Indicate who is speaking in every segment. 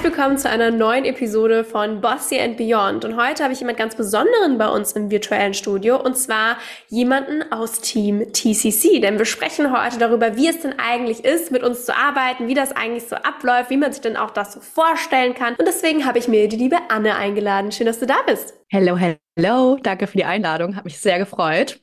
Speaker 1: Herzlich willkommen zu einer neuen Episode von Bossy and Beyond. Und heute habe ich jemand ganz Besonderen bei uns im virtuellen Studio und zwar jemanden aus Team TCC. Denn wir sprechen heute darüber, wie es denn eigentlich ist, mit uns zu arbeiten, wie das eigentlich so abläuft, wie man sich denn auch das so vorstellen kann. Und deswegen habe ich mir die liebe Anne eingeladen. Schön, dass du da bist.
Speaker 2: Hello, hello. Danke für die Einladung. Hat mich sehr gefreut.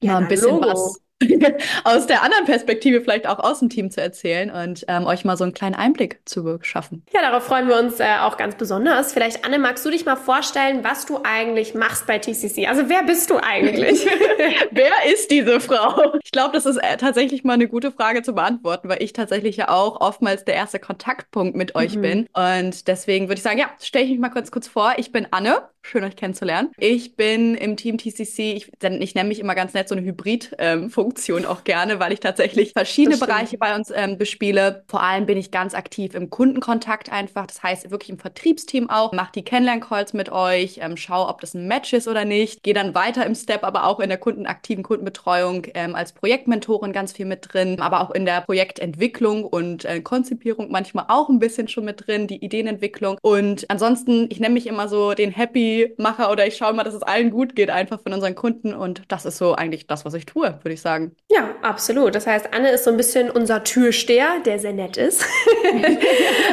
Speaker 2: Ja, ein bisschen was aus der anderen Perspektive vielleicht auch aus dem Team zu erzählen und ähm, euch mal so einen kleinen Einblick zu schaffen.
Speaker 1: Ja, darauf freuen wir uns äh, auch ganz besonders. Vielleicht, Anne, magst du dich mal vorstellen, was du eigentlich machst bei TCC? Also wer bist du eigentlich?
Speaker 2: wer ist diese Frau? Ich glaube, das ist äh, tatsächlich mal eine gute Frage zu beantworten, weil ich tatsächlich ja auch oftmals der erste Kontaktpunkt mit euch mhm. bin. Und deswegen würde ich sagen, ja, stelle ich mich mal kurz, kurz vor. Ich bin Anne. Schön, euch kennenzulernen. Ich bin im Team TCC, ich, ich nenne mich immer ganz nett so eine Hybrid-Funktion ähm, auch gerne, weil ich tatsächlich verschiedene Bereiche bei uns ähm, bespiele. Vor allem bin ich ganz aktiv im Kundenkontakt einfach. Das heißt wirklich im Vertriebsteam auch. Mach die Kennenlern-Calls mit euch, ähm, schau, ob das ein Match ist oder nicht. Gehe dann weiter im Step, aber auch in der kundenaktiven Kundenbetreuung ähm, als Projektmentorin ganz viel mit drin, aber auch in der Projektentwicklung und äh, Konzipierung manchmal auch ein bisschen schon mit drin, die Ideenentwicklung. Und ansonsten, ich nenne mich immer so den Happy mache oder ich schaue mal, dass es allen gut geht, einfach von unseren Kunden. Und das ist so eigentlich das, was ich tue, würde ich sagen.
Speaker 1: Ja, absolut. Das heißt, Anne ist so ein bisschen unser Türsteher, der sehr nett ist.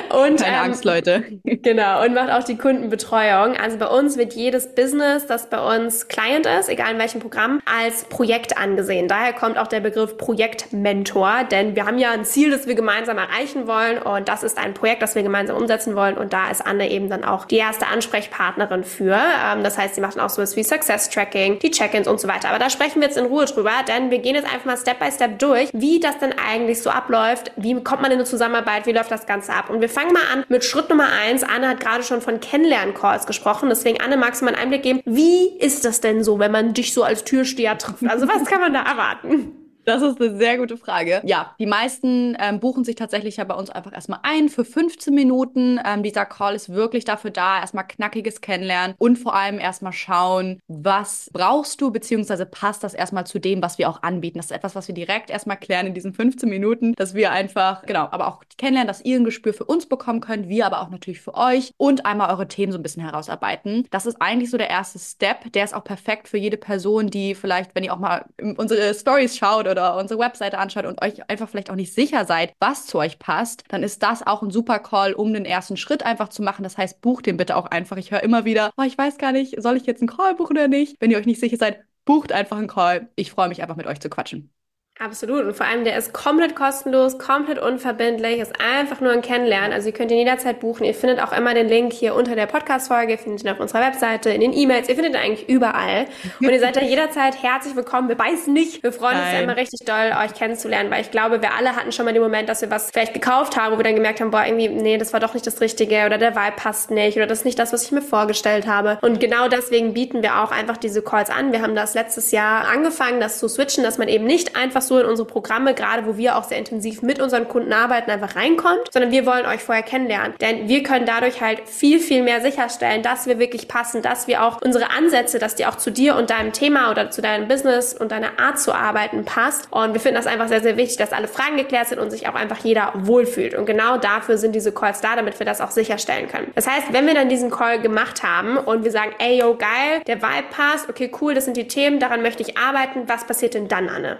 Speaker 2: und, Keine ähm, Angst, Leute.
Speaker 1: Genau, und macht auch die Kundenbetreuung. Also bei uns wird jedes Business, das bei uns Client ist, egal in welchem Programm, als Projekt angesehen. Daher kommt auch der Begriff Projektmentor, denn wir haben ja ein Ziel, das wir gemeinsam erreichen wollen und das ist ein Projekt, das wir gemeinsam umsetzen wollen und da ist Anne eben dann auch die erste Ansprechpartnerin für für. Ähm, das heißt, sie machen auch sowas wie Success Tracking, die Check-ins und so weiter. Aber da sprechen wir jetzt in Ruhe drüber, denn wir gehen jetzt einfach mal Step by Step durch, wie das denn eigentlich so abläuft, wie kommt man in eine Zusammenarbeit, wie läuft das Ganze ab. Und wir fangen mal an mit Schritt Nummer eins. Anne hat gerade schon von Kennenlern-Calls gesprochen, deswegen Anne, magst du mal einen Einblick geben, wie ist das denn so, wenn man dich so als Türsteher trifft? Also was kann man da erwarten?
Speaker 2: Das ist eine sehr gute Frage. Ja, die meisten ähm, buchen sich tatsächlich ja bei uns einfach erstmal ein für 15 Minuten. Ähm, dieser Call ist wirklich dafür da, erstmal knackiges Kennenlernen und vor allem erstmal schauen, was brauchst du, beziehungsweise passt das erstmal zu dem, was wir auch anbieten. Das ist etwas, was wir direkt erstmal klären in diesen 15 Minuten, dass wir einfach, genau, aber auch kennenlernen, dass ihr ein Gespür für uns bekommen könnt, wir aber auch natürlich für euch und einmal eure Themen so ein bisschen herausarbeiten. Das ist eigentlich so der erste Step. Der ist auch perfekt für jede Person, die vielleicht, wenn ihr auch mal unsere Stories schaut oder unsere Webseite anschaut und euch einfach vielleicht auch nicht sicher seid, was zu euch passt, dann ist das auch ein super Call, um den ersten Schritt einfach zu machen. Das heißt, bucht den bitte auch einfach. Ich höre immer wieder, oh, ich weiß gar nicht, soll ich jetzt einen Call buchen oder nicht? Wenn ihr euch nicht sicher seid, bucht einfach einen Call. Ich freue mich einfach mit euch zu quatschen.
Speaker 1: Absolut. Und vor allem, der ist komplett kostenlos, komplett unverbindlich, ist einfach nur ein Kennenlernen. Also ihr könnt ihn jederzeit buchen. Ihr findet auch immer den Link hier unter der Podcast-Folge, ihr findet ihn auf unserer Webseite, in den E-Mails, ihr findet ihn eigentlich überall. Und ihr seid da jederzeit herzlich willkommen. Wir beißen nicht. Wir freuen Nein. uns immer richtig doll, euch kennenzulernen, weil ich glaube, wir alle hatten schon mal den Moment, dass wir was vielleicht gekauft haben, wo wir dann gemerkt haben, boah, irgendwie, nee, das war doch nicht das Richtige oder der Vibe passt nicht oder das ist nicht das, was ich mir vorgestellt habe. Und genau deswegen bieten wir auch einfach diese Calls an. Wir haben das letztes Jahr angefangen, das zu switchen, dass man eben nicht einfach so in unsere Programme, gerade wo wir auch sehr intensiv mit unseren Kunden arbeiten, einfach reinkommt, sondern wir wollen euch vorher kennenlernen. Denn wir können dadurch halt viel, viel mehr sicherstellen, dass wir wirklich passen, dass wir auch unsere Ansätze, dass die auch zu dir und deinem Thema oder zu deinem Business und deiner Art zu arbeiten passt. Und wir finden das einfach sehr, sehr wichtig, dass alle Fragen geklärt sind und sich auch einfach jeder wohlfühlt. Und genau dafür sind diese Calls da, damit wir das auch sicherstellen können. Das heißt, wenn wir dann diesen Call gemacht haben und wir sagen, ey, yo, geil, der Vibe passt, okay, cool, das sind die Themen, daran möchte ich arbeiten, was passiert denn dann, Anne?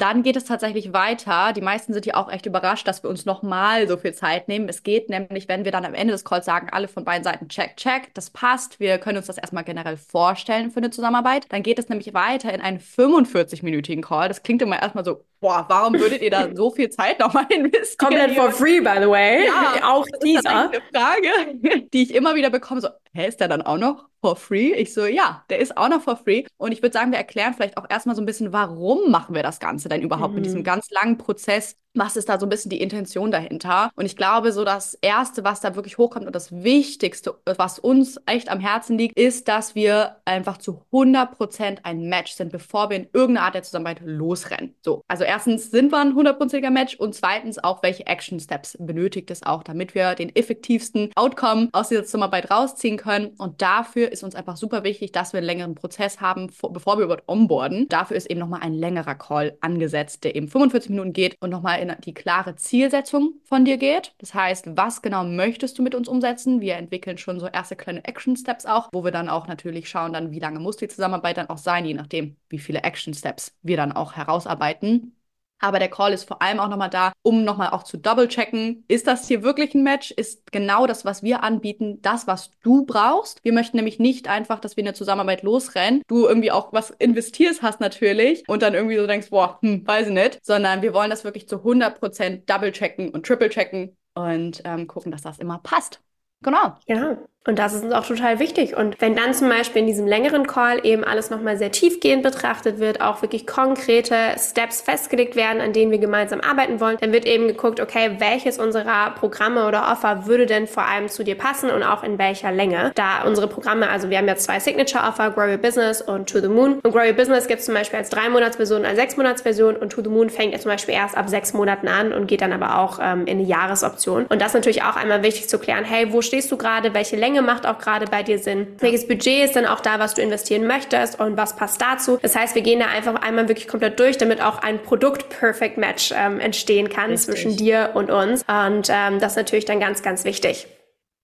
Speaker 2: Dann geht es tatsächlich weiter. Die meisten sind ja auch echt überrascht, dass wir uns nochmal so viel Zeit nehmen. Es geht nämlich, wenn wir dann am Ende des Calls sagen, alle von beiden Seiten check, check, das passt. Wir können uns das erstmal generell vorstellen für eine Zusammenarbeit. Dann geht es nämlich weiter in einen 45-minütigen Call. Das klingt immer erstmal so boah, warum würdet ihr da so viel Zeit nochmal investieren?
Speaker 1: Komplett for free, by the way. Ja, auch dieser.
Speaker 2: eine Frage, die ich immer wieder bekomme, so, hä, ist der dann auch noch for free? Ich so, ja, der ist auch noch for free. Und ich würde sagen, wir erklären vielleicht auch erstmal so ein bisschen, warum machen wir das Ganze denn überhaupt mhm. mit diesem ganz langen Prozess? Was ist da so ein bisschen die Intention dahinter? Und ich glaube, so das Erste, was da wirklich hochkommt und das Wichtigste, was uns echt am Herzen liegt, ist, dass wir einfach zu 100 Prozent ein Match sind, bevor wir in irgendeine Art der Zusammenarbeit losrennen. So, also erstens sind wir ein hundertprozentiger Match und zweitens auch, welche Action Steps benötigt es auch, damit wir den effektivsten Outcome aus dieser Zusammenarbeit rausziehen können. Und dafür ist uns einfach super wichtig, dass wir einen längeren Prozess haben, bevor wir überhaupt onboarden. Dafür ist eben nochmal ein längerer Call angesetzt, der eben 45 Minuten geht und nochmal in die klare Zielsetzung von dir geht. Das heißt, was genau möchtest du mit uns umsetzen? Wir entwickeln schon so erste kleine Action Steps auch, wo wir dann auch natürlich schauen, dann wie lange muss die Zusammenarbeit dann auch sein, je nachdem, wie viele Action Steps wir dann auch herausarbeiten. Aber der Call ist vor allem auch nochmal da, um nochmal auch zu double-checken, ist das hier wirklich ein Match? Ist genau das, was wir anbieten, das, was du brauchst? Wir möchten nämlich nicht einfach, dass wir in eine Zusammenarbeit losrennen, du irgendwie auch was investierst hast natürlich und dann irgendwie so denkst, boah, hm, weiß ich nicht, sondern wir wollen das wirklich zu 100% double-checken und triple-checken und ähm, gucken, dass das immer passt. Genau.
Speaker 1: Genau. Und das ist uns auch total wichtig. Und wenn dann zum Beispiel in diesem längeren Call eben alles nochmal sehr tiefgehend betrachtet wird, auch wirklich konkrete Steps festgelegt werden, an denen wir gemeinsam arbeiten wollen, dann wird eben geguckt, okay, welches unserer Programme oder Offer würde denn vor allem zu dir passen und auch in welcher Länge. Da unsere Programme, also wir haben ja zwei Signature-Offer, Grow Your Business und To the Moon. Und Grow Your Business gibt es zum Beispiel als drei Monatsversion, als sechs Monatsversion und To the Moon fängt ja zum Beispiel erst ab sechs Monaten an und geht dann aber auch ähm, in eine Jahresoption. Und das natürlich auch einmal wichtig zu klären, hey, wo stehst du gerade, welche Länge Länge macht auch gerade bei dir Sinn. Welches Budget ist dann auch da, was du investieren möchtest und was passt dazu? Das heißt, wir gehen da einfach einmal wirklich komplett durch, damit auch ein Produkt-Perfect-Match ähm, entstehen kann Richtig. zwischen dir und uns. Und ähm, das ist natürlich dann ganz, ganz wichtig.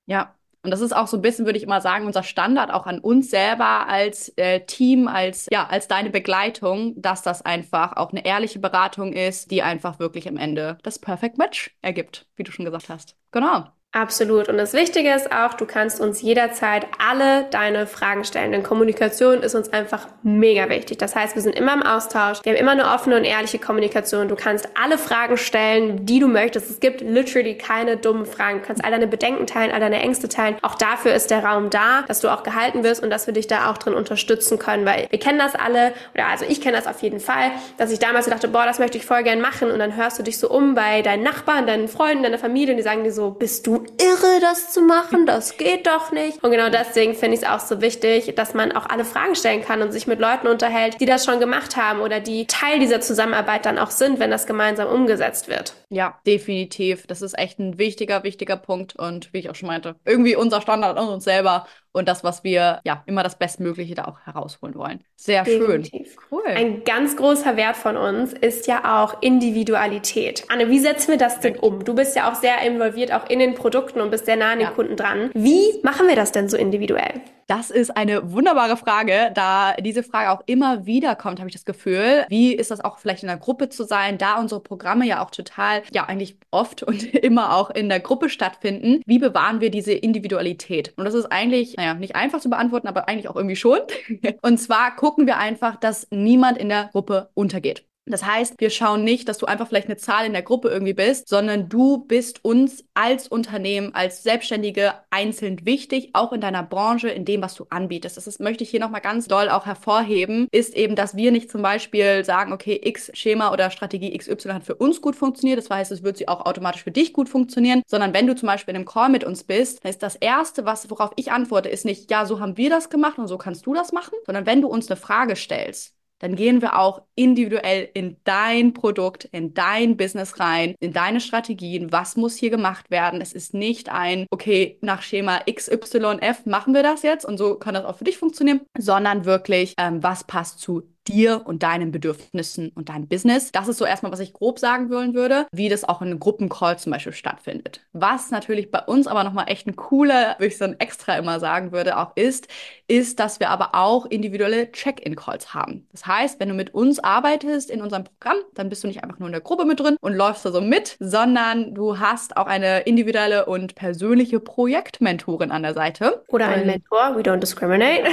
Speaker 2: Ja, und das ist auch so ein bisschen, würde ich immer sagen, unser Standard auch an uns selber als äh, Team, als, ja, als deine Begleitung, dass das einfach auch eine ehrliche Beratung ist, die einfach wirklich am Ende das Perfect Match ergibt, wie du schon gesagt hast. Genau.
Speaker 1: Absolut. Und das Wichtige ist auch, du kannst uns jederzeit alle deine Fragen stellen. Denn Kommunikation ist uns einfach mega wichtig. Das heißt, wir sind immer im Austausch. Wir haben immer eine offene und ehrliche Kommunikation. Du kannst alle Fragen stellen, die du möchtest. Es gibt literally keine dummen Fragen. Du kannst all deine Bedenken teilen, all deine Ängste teilen. Auch dafür ist der Raum da, dass du auch gehalten wirst und dass wir dich da auch drin unterstützen können. Weil wir kennen das alle, oder also ich kenne das auf jeden Fall, dass ich damals so dachte, boah, das möchte ich voll gern machen. Und dann hörst du dich so um bei deinen Nachbarn, deinen Freunden, deiner Familie und die sagen dir so, bist du irre, das zu machen? Das geht doch nicht. Und genau deswegen finde ich es auch so wichtig, dass man auch alle Fragen stellen kann und sich mit Leuten unterhält, die das schon gemacht haben oder die Teil dieser Zusammenarbeit dann auch sind, wenn das gemeinsam umgesetzt wird.
Speaker 2: Ja, definitiv. Das ist echt ein wichtiger, wichtiger Punkt. Und wie ich auch schon meinte, irgendwie unser Standard an uns selber und das, was wir ja immer das Bestmögliche da auch herausholen wollen. Sehr Definitiv. schön.
Speaker 1: Cool. Ein ganz großer Wert von uns ist ja auch Individualität. Anne, wie setzen wir das denn um? Du bist ja auch sehr involviert auch in den Produkten und bist sehr nah an den ja. Kunden dran. Wie machen wir das denn so individuell?
Speaker 2: Das ist eine wunderbare Frage, da diese Frage auch immer wieder kommt, habe ich das Gefühl. Wie ist das auch vielleicht in der Gruppe zu sein, da unsere Programme ja auch total, ja eigentlich oft und immer auch in der Gruppe stattfinden? Wie bewahren wir diese Individualität? Und das ist eigentlich, naja, nicht einfach zu beantworten, aber eigentlich auch irgendwie schon. Und zwar gucken wir einfach, dass niemand in der Gruppe untergeht. Das heißt, wir schauen nicht, dass du einfach vielleicht eine Zahl in der Gruppe irgendwie bist, sondern du bist uns als Unternehmen, als Selbstständige einzeln wichtig, auch in deiner Branche, in dem, was du anbietest. Das ist, möchte ich hier nochmal ganz doll auch hervorheben, ist eben, dass wir nicht zum Beispiel sagen, okay, X Schema oder Strategie XY hat für uns gut funktioniert. Das heißt, es wird sie auch automatisch für dich gut funktionieren, sondern wenn du zum Beispiel in einem Call mit uns bist, dann ist das erste, was, worauf ich antworte, ist nicht, ja, so haben wir das gemacht und so kannst du das machen, sondern wenn du uns eine Frage stellst, dann gehen wir auch individuell in dein Produkt, in dein Business rein, in deine Strategien. Was muss hier gemacht werden? Es ist nicht ein, okay, nach Schema XYF machen wir das jetzt und so kann das auch für dich funktionieren, sondern wirklich, ähm, was passt zu dir und deinen Bedürfnissen und deinem Business. Das ist so erstmal, was ich grob sagen wollen würde, wie das auch in einem Gruppencall zum Beispiel stattfindet. Was natürlich bei uns aber nochmal echt ein cooler, würde ich so ein extra immer sagen würde, auch ist, ist, dass wir aber auch individuelle Check-in-Calls haben. Das heißt, wenn du mit uns arbeitest in unserem Programm, dann bist du nicht einfach nur in der Gruppe mit drin und läufst da so mit, sondern du hast auch eine individuelle und persönliche Projektmentorin an der Seite.
Speaker 1: Oder ein Mentor, we don't discriminate.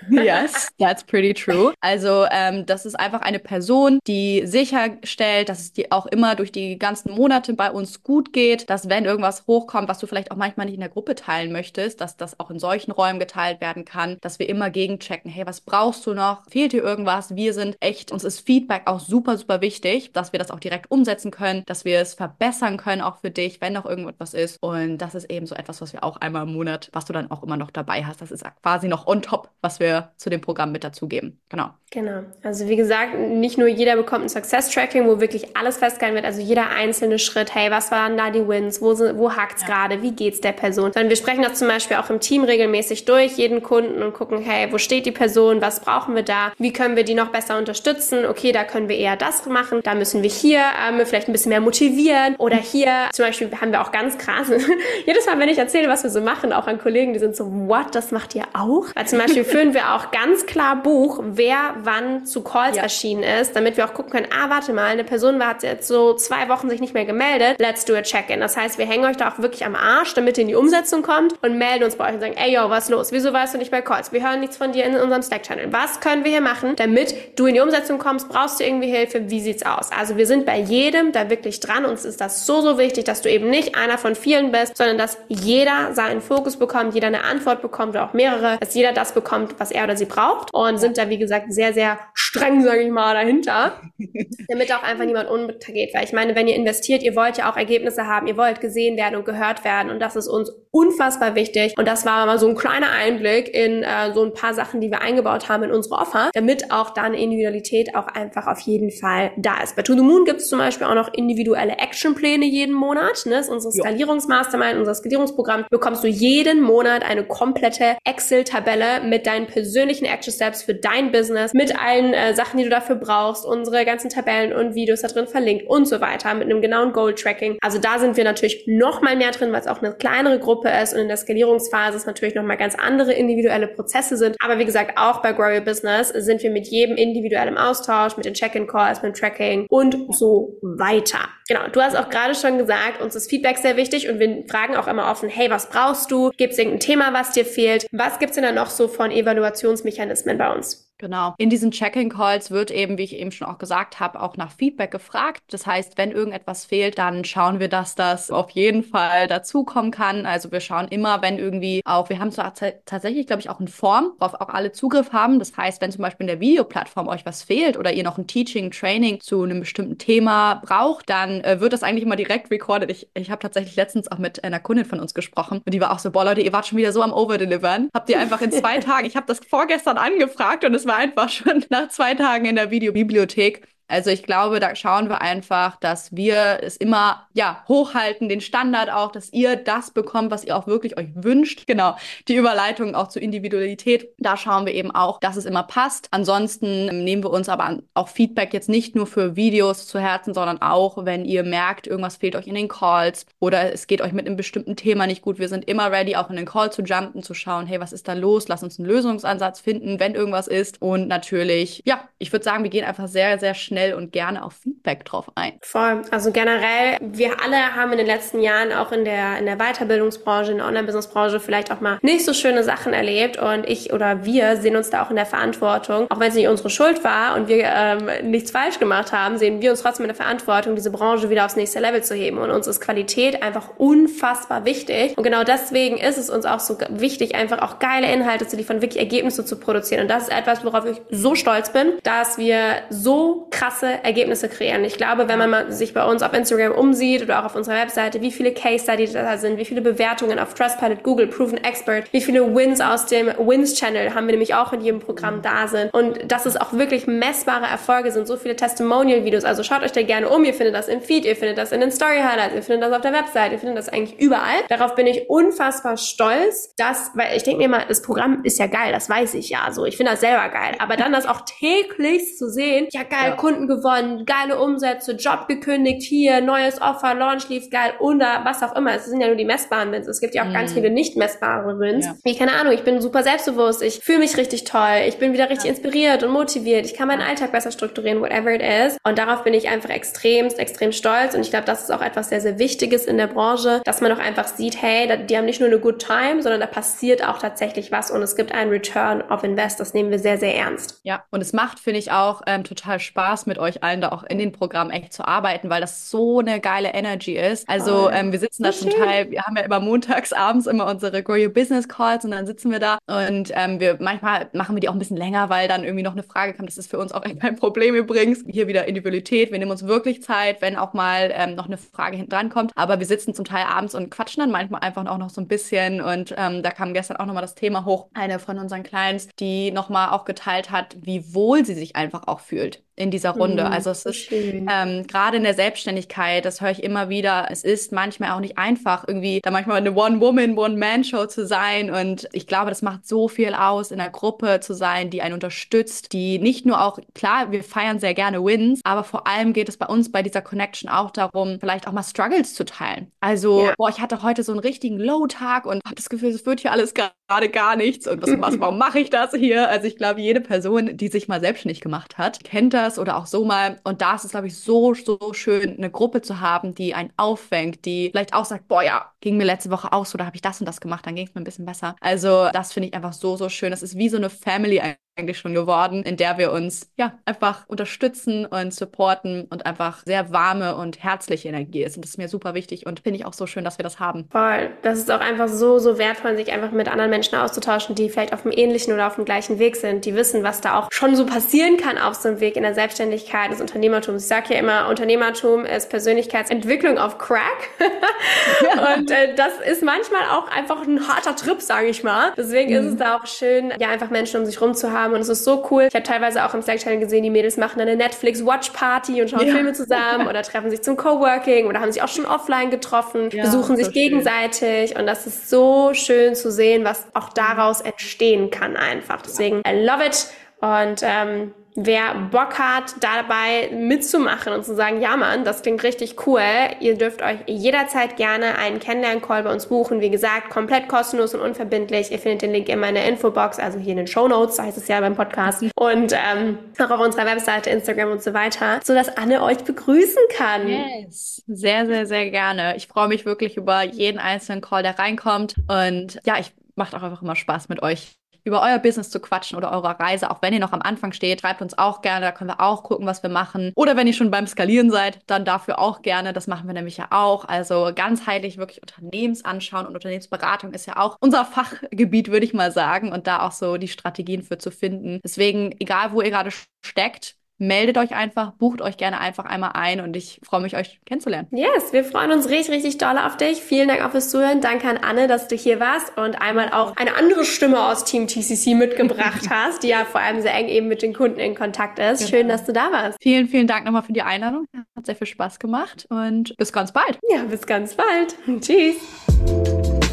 Speaker 2: yes, that's pretty true. Also ähm, das ist einfach eine Person, die sicherstellt, dass es dir auch immer durch die ganzen Monate bei uns gut geht, dass wenn irgendwas hochkommt, was du vielleicht auch manchmal nicht in der Gruppe teilen möchtest, dass das auch in solchen Räumen geteilt werden kann, dass wir immer gegenchecken, hey, was brauchst du noch? Fehlt dir irgendwas? Wir sind echt, uns ist Feedback auch super, super wichtig, dass wir das auch direkt umsetzen können, dass wir es verbessern können auch für dich, wenn noch irgendetwas ist. Und das ist eben so etwas, was wir auch einmal im Monat, was du dann auch immer noch dabei hast. Das ist quasi noch on top, was wir zu dem Programm mit dazugeben. Genau.
Speaker 1: Genau. Also wie gesagt, nicht nur jeder bekommt ein Success Tracking, wo wirklich alles festgehalten wird, also jeder einzelne Schritt, hey, was waren da die Wins, wo, wo hakt's ja. gerade, wie geht's der Person, sondern wir sprechen das zum Beispiel auch im Team regelmäßig durch, jeden Kunden und gucken, hey, wo steht die Person, was brauchen wir da, wie können wir die noch besser unterstützen, okay, da können wir eher das machen, da müssen wir hier ähm, vielleicht ein bisschen mehr motivieren oder hier zum Beispiel haben wir auch ganz krass, jedes Mal, wenn ich erzähle, was wir so machen, auch an Kollegen, die sind so, what, das macht ihr auch? Weil zum Beispiel führen wir auch ganz klar Buch, wer wann zu Calls ja. erschienen ist, damit wir auch gucken können, ah, warte mal, eine Person hat jetzt so zwei Wochen sich nicht mehr gemeldet, let's do a check-in. Das heißt, wir hängen euch da auch wirklich am Arsch, damit ihr in die Umsetzung kommt und melden uns bei euch und sagen, ey, yo, was ist los? Wieso warst du nicht bei Calls? Wir hören nichts von dir in unserem Slack-Channel. Was können wir hier machen, damit du in die Umsetzung kommst? Brauchst du irgendwie Hilfe? Wie sieht's aus? Also wir sind bei jedem da wirklich dran. Uns ist das so, so wichtig, dass du eben nicht einer von vielen bist, sondern dass jeder seinen Fokus bekommt, jeder eine Antwort bekommt oder auch mehrere, dass jeder das bekommt, was er oder sie braucht und sind da, wie gesagt, sehr, sehr streng, sage ich mal, dahinter, damit auch einfach niemand untergeht. Weil ich meine, wenn ihr investiert, ihr wollt ja auch Ergebnisse haben, ihr wollt gesehen werden und gehört werden und das ist uns unfassbar wichtig. Und das war mal so ein kleiner Einblick in äh, so ein paar Sachen, die wir eingebaut haben in unsere Offer, damit auch dann Individualität auch einfach auf jeden Fall da ist. Bei To The Moon gibt es zum Beispiel auch noch individuelle Actionpläne jeden Monat. Ne? Das ist unsere Skalierungsmastermind, unser Skalierungsprogramm. Bekommst du jeden Monat eine komplette Excel-Tabelle mit deinen persönlichen Action Steps für dein Business, mit allen äh, Sachen, die du dafür brauchst, unsere ganzen Tabellen und Videos da drin verlinkt und so weiter, mit einem genauen Goal-Tracking. Also da sind wir natürlich noch mal mehr drin, weil es auch eine kleinere Gruppe ist und in der Skalierungsphase es natürlich noch mal ganz andere individuelle Prozesse sind. Aber wie gesagt, auch bei Grow Your Business sind wir mit jedem individuell Austausch, mit den Check-in-Calls, mit dem Tracking und so weiter. Genau, du hast auch gerade schon gesagt, uns ist Feedback sehr wichtig und wir fragen auch immer offen, hey, was brauchst du? Gibt es irgendein Thema, was dir fehlt? Was gibt's denn da noch so von Evaluationsmechanismen bei uns?
Speaker 2: Genau. In diesen Check-in-Calls wird eben, wie ich eben schon auch gesagt habe, auch nach Feedback gefragt. Das heißt, wenn irgendetwas fehlt, dann schauen wir, dass das auf jeden Fall dazukommen kann. Also wir schauen immer, wenn irgendwie auch, wir haben zwar tatsächlich, glaube ich, auch eine Form, worauf auch alle Zugriff haben. Das heißt, wenn zum Beispiel in der Videoplattform euch was fehlt oder ihr noch ein Teaching, Training zu einem bestimmten Thema braucht, dann äh, wird das eigentlich immer direkt recorded. Ich, ich habe tatsächlich letztens auch mit einer Kundin von uns gesprochen und die war auch so, boah Leute, ihr wart schon wieder so am Overdelivern. Habt ihr einfach in zwei Tagen, ich habe das vorgestern angefragt und es war einfach schon nach zwei Tagen in der Videobibliothek. Also ich glaube, da schauen wir einfach, dass wir es immer ja hochhalten, den Standard auch, dass ihr das bekommt, was ihr auch wirklich euch wünscht. Genau, die Überleitung auch zur Individualität. Da schauen wir eben auch, dass es immer passt. Ansonsten nehmen wir uns aber auch Feedback jetzt nicht nur für Videos zu Herzen, sondern auch, wenn ihr merkt, irgendwas fehlt euch in den Calls oder es geht euch mit einem bestimmten Thema nicht gut. Wir sind immer ready, auch in den Call zu jumpen, zu schauen, hey, was ist da los? Lass uns einen Lösungsansatz finden, wenn irgendwas ist. Und natürlich, ja, ich würde sagen, wir gehen einfach sehr, sehr schnell schnell und gerne auf Feedback drauf ein.
Speaker 1: Voll. Also generell, wir alle haben in den letzten Jahren auch in der, in der Weiterbildungsbranche, in der Online-Business-Branche vielleicht auch mal nicht so schöne Sachen erlebt. Und ich oder wir sehen uns da auch in der Verantwortung, auch wenn es nicht unsere Schuld war und wir ähm, nichts falsch gemacht haben, sehen wir uns trotzdem in der Verantwortung, diese Branche wieder aufs nächste Level zu heben. Und uns ist Qualität einfach unfassbar wichtig. Und genau deswegen ist es uns auch so wichtig, einfach auch geile Inhalte zu liefern, wirklich Ergebnisse zu produzieren. Und das ist etwas, worauf ich so stolz bin, dass wir so krass krasse Ergebnisse kreieren. Ich glaube, wenn man sich bei uns auf Instagram umsieht oder auch auf unserer Webseite, wie viele Case Studies da sind, wie viele Bewertungen auf Trustpilot, Google, Proven Expert, wie viele Wins aus dem Wins Channel haben wir nämlich auch in jedem Programm da sind und dass es auch wirklich messbare Erfolge sind, so viele Testimonial Videos. Also schaut euch da gerne um. Ihr findet das im Feed, ihr findet das in den Story Highlights, ihr findet das auf der Webseite, ihr findet das eigentlich überall. Darauf bin ich unfassbar stolz, dass, weil ich denke mir mal, das Programm ist ja geil, das weiß ich ja so. Ich finde das selber geil. Aber dann das auch täglich zu sehen, ja geil, ja. Kunden Kunden gewonnen, geile Umsätze, Job gekündigt, hier, neues Offer, Launch lief geil oder was auch immer. Es sind ja nur die messbaren Wins. Es gibt ja auch mm. ganz mhm. viele nicht messbare Wins. Ja. Wie, keine Ahnung, ich bin super selbstbewusst, ich fühle mich richtig toll, ich bin wieder richtig ja. inspiriert und motiviert, ich kann meinen Alltag besser strukturieren, whatever it is. Und darauf bin ich einfach extremst, extrem stolz und ich glaube, das ist auch etwas sehr, sehr Wichtiges in der Branche, dass man auch einfach sieht, hey, die haben nicht nur eine good time, sondern da passiert auch tatsächlich was und es gibt einen Return of Invest. Das nehmen wir sehr, sehr ernst.
Speaker 2: Ja, und es macht, finde ich, auch ähm, total Spaß, mit euch allen da auch in den Programmen echt zu arbeiten, weil das so eine geile Energy ist. Also ähm, wir sitzen da zum Teil, wir haben ja immer montags abends immer unsere Grow Your Business Calls und dann sitzen wir da und ähm, wir manchmal machen wir die auch ein bisschen länger, weil dann irgendwie noch eine Frage kam. Das ist für uns auch echt kein Problem übrigens. Hier wieder Individualität. Wir nehmen uns wirklich Zeit, wenn auch mal ähm, noch eine Frage hinten dran kommt. Aber wir sitzen zum Teil abends und quatschen dann manchmal einfach auch noch so ein bisschen. Und ähm, da kam gestern auch nochmal das Thema hoch. Eine von unseren Clients, die nochmal auch geteilt hat, wie wohl sie sich einfach auch fühlt in dieser Runde. Mhm, also es ist ähm, gerade in der Selbstständigkeit, das höre ich immer wieder, es ist manchmal auch nicht einfach, irgendwie da manchmal eine One-Woman, One-Man-Show zu sein. Und ich glaube, das macht so viel aus, in einer Gruppe zu sein, die einen unterstützt, die nicht nur auch, klar, wir feiern sehr gerne Wins, aber vor allem geht es bei uns bei dieser Connection auch darum, vielleicht auch mal Struggles zu teilen. Also, ja. boah, ich hatte heute so einen richtigen Low-Tag und habe das Gefühl, es wird hier alles gerade gar nichts. Und was, was warum mache ich das hier? Also ich glaube, jede Person, die sich mal selbstständig gemacht hat, kennt das das oder auch so mal. Und da ist es, glaube ich, so, so schön, eine Gruppe zu haben, die einen auffängt, die vielleicht auch sagt, boah, ja, ging mir letzte Woche auch so, da habe ich das und das gemacht, dann ging es mir ein bisschen besser. Also das finde ich einfach so, so schön. Das ist wie so eine Family eigentlich schon geworden, in der wir uns ja einfach unterstützen und supporten und einfach sehr warme und herzliche Energie ist. Und das ist mir super wichtig und finde ich auch so schön, dass wir das haben.
Speaker 1: Voll. Das ist auch einfach so, so wertvoll, sich einfach mit anderen Menschen auszutauschen, die vielleicht auf dem ähnlichen oder auf dem gleichen Weg sind, die wissen, was da auch schon so passieren kann auf so einem Weg in der Selbstständigkeit, des Unternehmertums. Ich sage ja immer, Unternehmertum ist Persönlichkeitsentwicklung auf Crack. und äh, das ist manchmal auch einfach ein harter Trip, sage ich mal. Deswegen mhm. ist es da auch schön, ja, einfach Menschen um sich rum zu haben, haben und es ist so cool. Ich habe teilweise auch im Slack-Channel gesehen, die Mädels machen eine Netflix-Watch-Party und schauen ja. Filme zusammen oder treffen sich zum Coworking oder haben sich auch schon offline getroffen, ja, besuchen sich gegenseitig und das ist so schön zu sehen, was auch daraus entstehen kann einfach. Deswegen, I love it und ähm, wer Bock hat, dabei mitzumachen und zu sagen, ja Mann, das klingt richtig cool, ihr dürft euch jederzeit gerne einen Kennenlern-Call bei uns buchen. Wie gesagt, komplett kostenlos und unverbindlich. Ihr findet den Link in der Infobox, also hier in den Show Notes, so heißt es ja beim Podcast. Und ähm, auch auf unserer Webseite, Instagram und so weiter, sodass Anne euch begrüßen kann.
Speaker 2: Yes, sehr, sehr, sehr gerne. Ich freue mich wirklich über jeden einzelnen Call, der reinkommt. Und ja, ich macht auch einfach immer Spaß mit euch über euer Business zu quatschen oder eure Reise. Auch wenn ihr noch am Anfang steht, schreibt uns auch gerne. Da können wir auch gucken, was wir machen. Oder wenn ihr schon beim Skalieren seid, dann dafür auch gerne. Das machen wir nämlich ja auch. Also ganzheitlich wirklich Unternehmensanschauen und Unternehmensberatung ist ja auch unser Fachgebiet, würde ich mal sagen. Und da auch so die Strategien für zu finden. Deswegen, egal wo ihr gerade steckt, meldet euch einfach, bucht euch gerne einfach einmal ein und ich freue mich, euch kennenzulernen.
Speaker 1: Yes, wir freuen uns richtig, richtig doll auf dich. Vielen Dank auch fürs Zuhören. Danke an Anne, dass du hier warst und einmal auch eine andere Stimme aus Team TCC mitgebracht hast, die ja vor allem sehr eng eben mit den Kunden in Kontakt ist. Genau. Schön, dass du da warst.
Speaker 2: Vielen, vielen Dank nochmal für die Einladung. Hat sehr viel Spaß gemacht und bis ganz bald.
Speaker 1: Ja, bis ganz bald. Tschüss.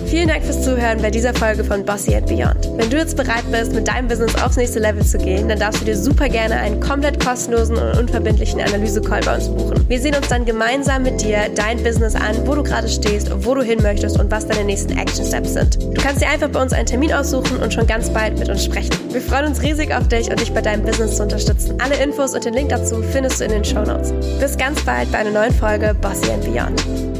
Speaker 1: Vielen Dank fürs Zuhören bei dieser Folge von Bossy and Beyond. Wenn du jetzt bereit bist, mit deinem Business aufs nächste Level zu gehen, dann darfst du dir super gerne einen komplett kostenlosen und unverbindlichen Analyse-Call bei uns buchen. Wir sehen uns dann gemeinsam mit dir dein Business an, wo du gerade stehst, wo du hin möchtest und was deine nächsten Action Steps sind. Du kannst dir einfach bei uns einen Termin aussuchen und schon ganz bald mit uns sprechen. Wir freuen uns riesig auf dich und dich bei deinem Business zu unterstützen. Alle Infos und den Link dazu findest du in den Show Notes. Bis ganz bald bei einer neuen Folge Bossy and Beyond.